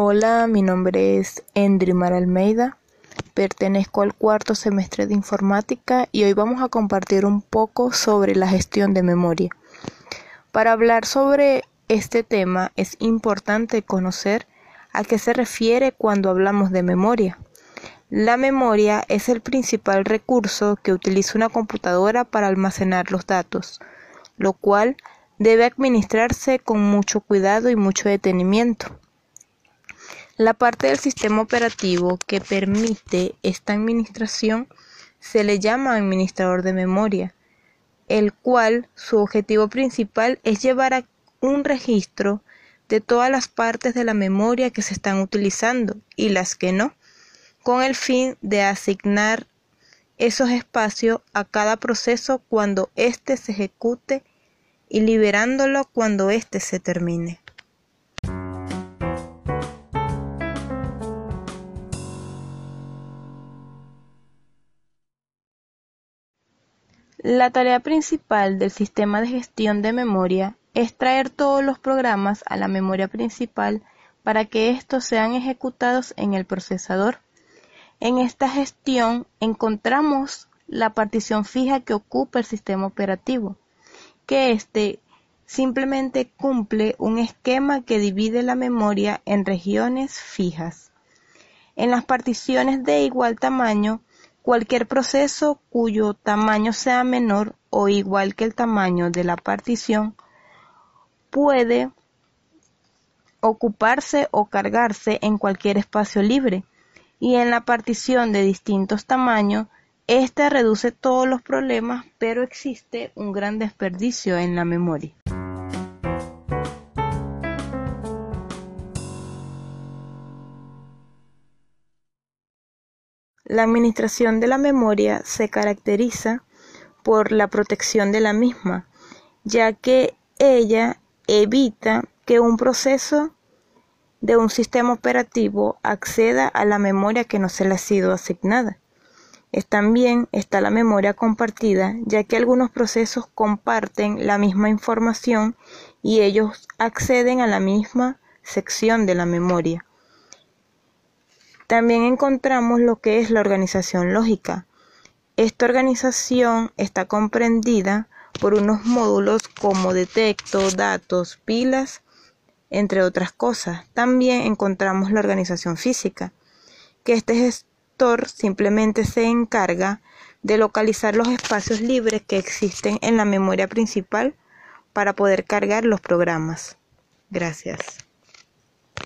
Hola, mi nombre es Endrimar Almeida, pertenezco al cuarto semestre de informática y hoy vamos a compartir un poco sobre la gestión de memoria. Para hablar sobre este tema es importante conocer a qué se refiere cuando hablamos de memoria. La memoria es el principal recurso que utiliza una computadora para almacenar los datos, lo cual debe administrarse con mucho cuidado y mucho detenimiento. La parte del sistema operativo que permite esta administración se le llama administrador de memoria, el cual su objetivo principal es llevar un registro de todas las partes de la memoria que se están utilizando y las que no con el fin de asignar esos espacios a cada proceso cuando éste se ejecute y liberándolo cuando éste se termine. La tarea principal del sistema de gestión de memoria es traer todos los programas a la memoria principal para que estos sean ejecutados en el procesador. En esta gestión encontramos la partición fija que ocupa el sistema operativo, que éste simplemente cumple un esquema que divide la memoria en regiones fijas. En las particiones de igual tamaño, cualquier proceso cuyo tamaño sea menor o igual que el tamaño de la partición puede ocuparse o cargarse en cualquier espacio libre y en la partición de distintos tamaños, esta reduce todos los problemas, pero existe un gran desperdicio en la memoria. La administración de la memoria se caracteriza por la protección de la misma, ya que ella evita que un proceso de un sistema operativo acceda a la memoria que no se le ha sido asignada. también está la memoria compartida, ya que algunos procesos comparten la misma información y ellos acceden a la misma sección de la memoria. También encontramos lo que es la organización lógica. Esta organización está comprendida por unos módulos como detecto, datos, pilas, entre otras cosas. También encontramos la organización física, que este gestor simplemente se encarga de localizar los espacios libres que existen en la memoria principal para poder cargar los programas. Gracias.